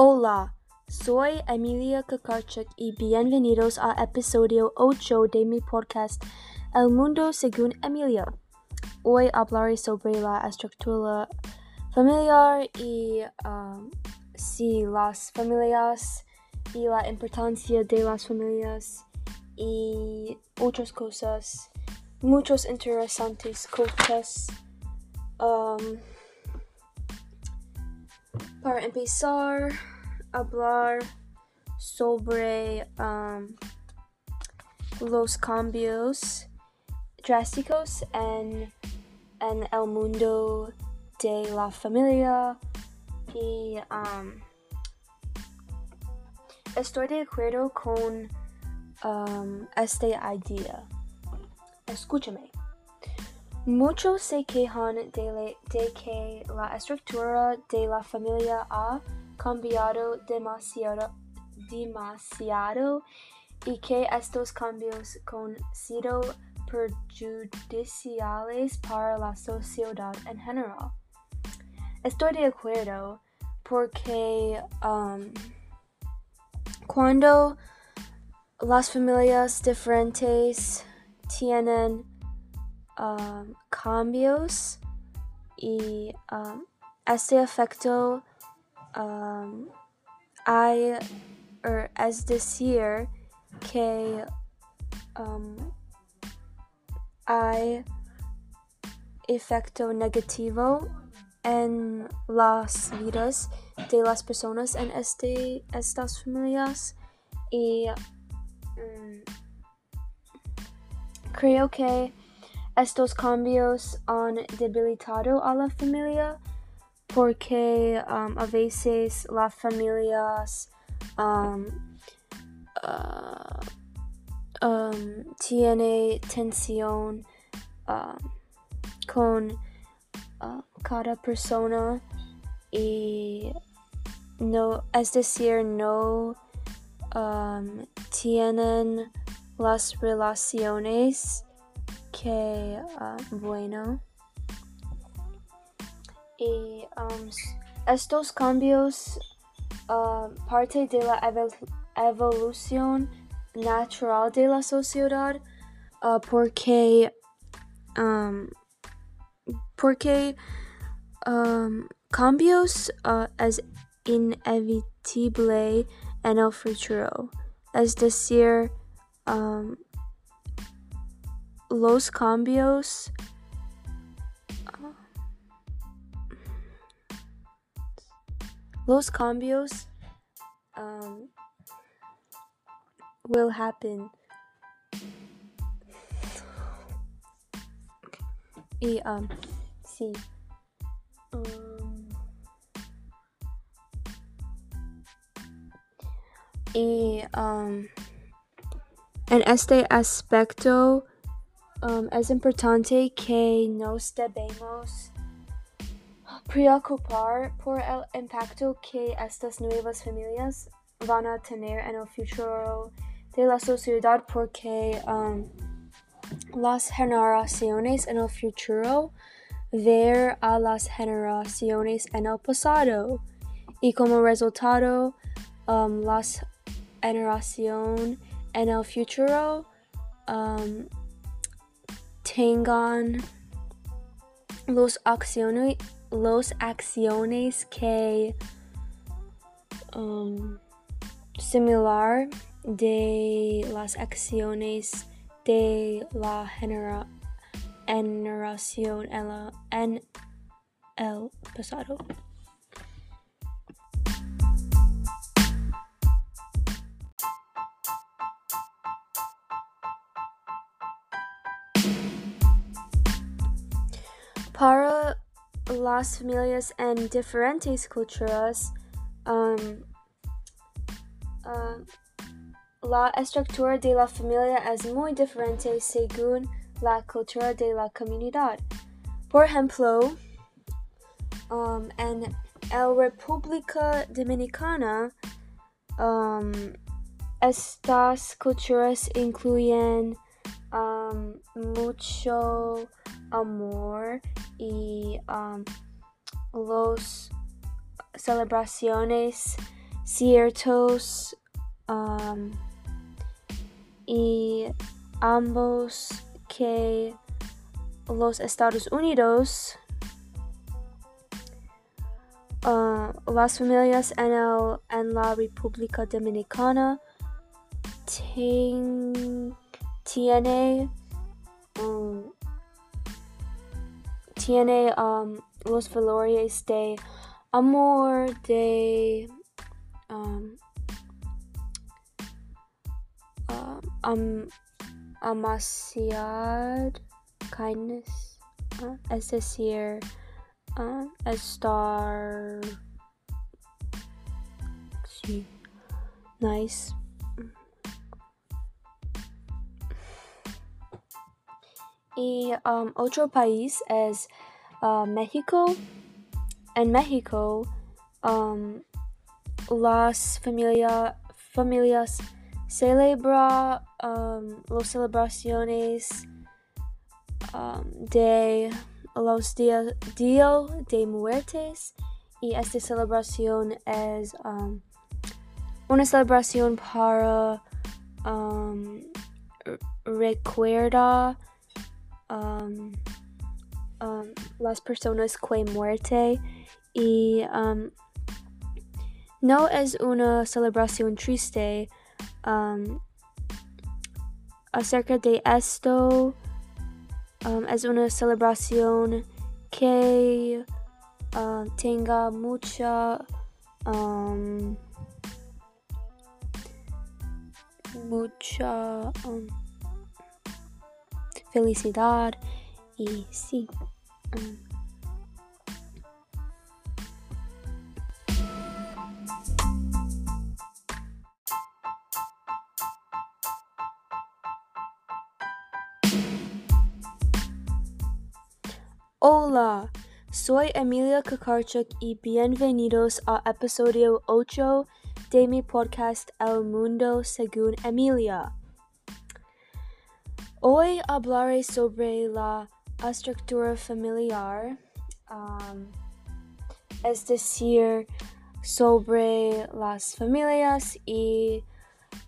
Hola, soy Emilia Kakarchuk y bienvenidos a episodio 8 de mi podcast El Mundo según Emilia. Hoy hablaré sobre la estructura familiar y um, si las familias y la importancia de las familias y otras cosas, muchos interesantes cosas. Um, para empezar hablar sobre um, los cambios drásticos en, en, el mundo de la familia y um, estoy de acuerdo con um, esta idea. Escúchame. Muchos se quejan de, que la estructura de la familia ha cambiado demasiado, demasiado y que estos cambios han sido perjudiciales para la sociedad en general. Estoy de acuerdo porque um, cuando las familias diferentes tienen um, cambios y um, este efecto um, hay, er, es decir, que hay efecto negativo en las vidas de las personas en este, estas familias y um, creo que estos cambios han debilitado a la familia porque um, a veces las familias um, uh, um, tiene tensión uh, con uh, cada persona y no es decir no um, tienen las relaciones que uh, bueno. Y um, estos cambios uh, parte de la evol evolución natural de la sociedad uh, porque um, porque um, cambios es inevitable en el futuro? Es decir um, los cambios. Los cambios um, will happen. Y um, sí. Um, y um, en este aspecto Um, es importante que nos debemos preocupar por el impacto que estas nuevas familias van a tener en el futuro de la sociedad porque um, las generaciones en el futuro ver a las generaciones en el pasado. Y como resultado um, las generación en el futuro um, tengan los acciones, los acciones que um, similar de las acciones de la genera generación en, en el pasado. Para las familias en diferentes culturas, um, uh, la estructura de la familia es muy diferente según la cultura de la comunidad. Por ejemplo, um, en la República Dominicana, um, estas culturas incluyen um, mucho amor y um, los celebraciones ciertos um, y ambos que los Estados Unidos uh, las familias en, el, en la República Dominicana ten, um, tiene um, los valores de amor de um, uh, um, amaciad kindness uh, es decir uh, estar sí, nice y um, otro país es uh, México en México um, las familia, familias celebra um, las celebraciones um, de los días Día de Muertes. Y esta celebración es um, una celebración para um, recuerda um, um, las personas que muerte y um, no es una celebración triste um, acerca de esto um, es una celebración que uh, tenga mucha um, mucha um, felicidad y sí um, Hola, soy Emilia Kakarchuk y bienvenidos a episodio 8 de mi podcast El Mundo según Emilia. Hoy hablaré sobre la estructura familiar, um, es decir, sobre las familias y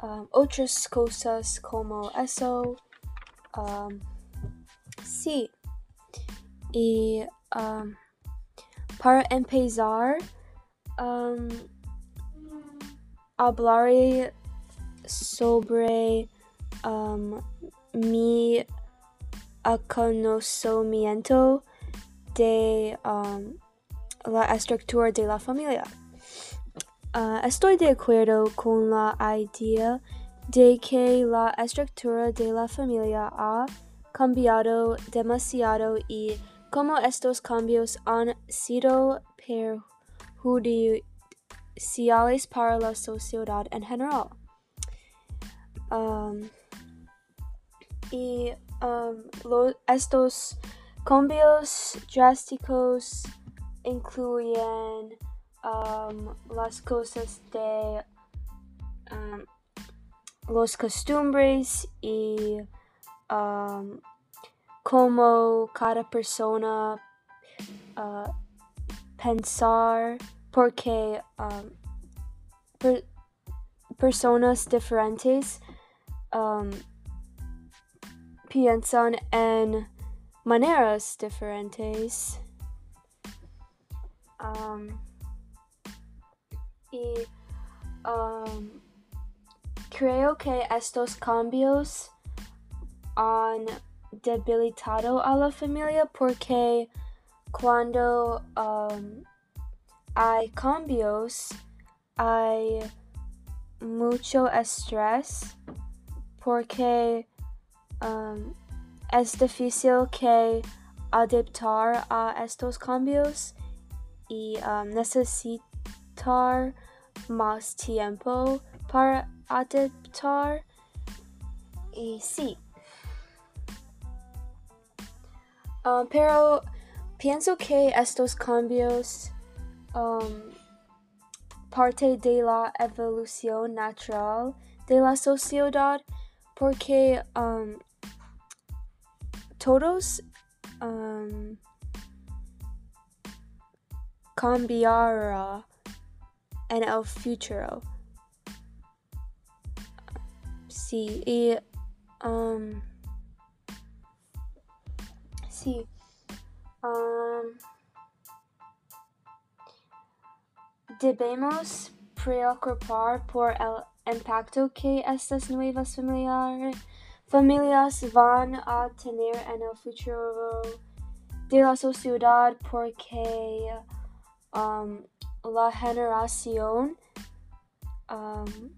um, otras cosas como eso. Um, sí. Y um, para empezar, um, hablaré sobre um, mi conocimiento de um, la estructura de la familia. Uh, estoy de acuerdo con la idea de que la estructura de la familia ha cambiado demasiado y cómo estos cambios han sido perjudiciales para la sociedad en general. Um, y um, estos cambios drásticos incluyen um, las cosas de um, los costumbres y como cada persona uh, pensar porque per personas diferentes piensan en maneras diferentes. Um, y um, creo que estos cambios han debilitado a la familia porque cuando um, hay cambios hay mucho estrés porque um, es difícil que adaptar a estos cambios y um, necesitar más tiempo para adaptar. Y sí. Um, pero pienso que estos cambios um, parte de la evolución natural de la sociedad porque todos um, cambiará en el futuro. Sí, um, sí. Um, debemos preocupar por el impacto que estas nuevas familiar, familias van a tener en el futuro de la sociedad porque um, la generación um,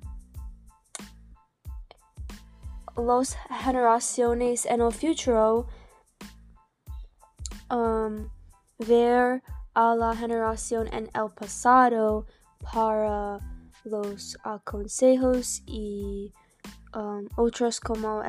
las generaciones en el futuro um, ver a la generación en el pasado para los consejos y um, otros como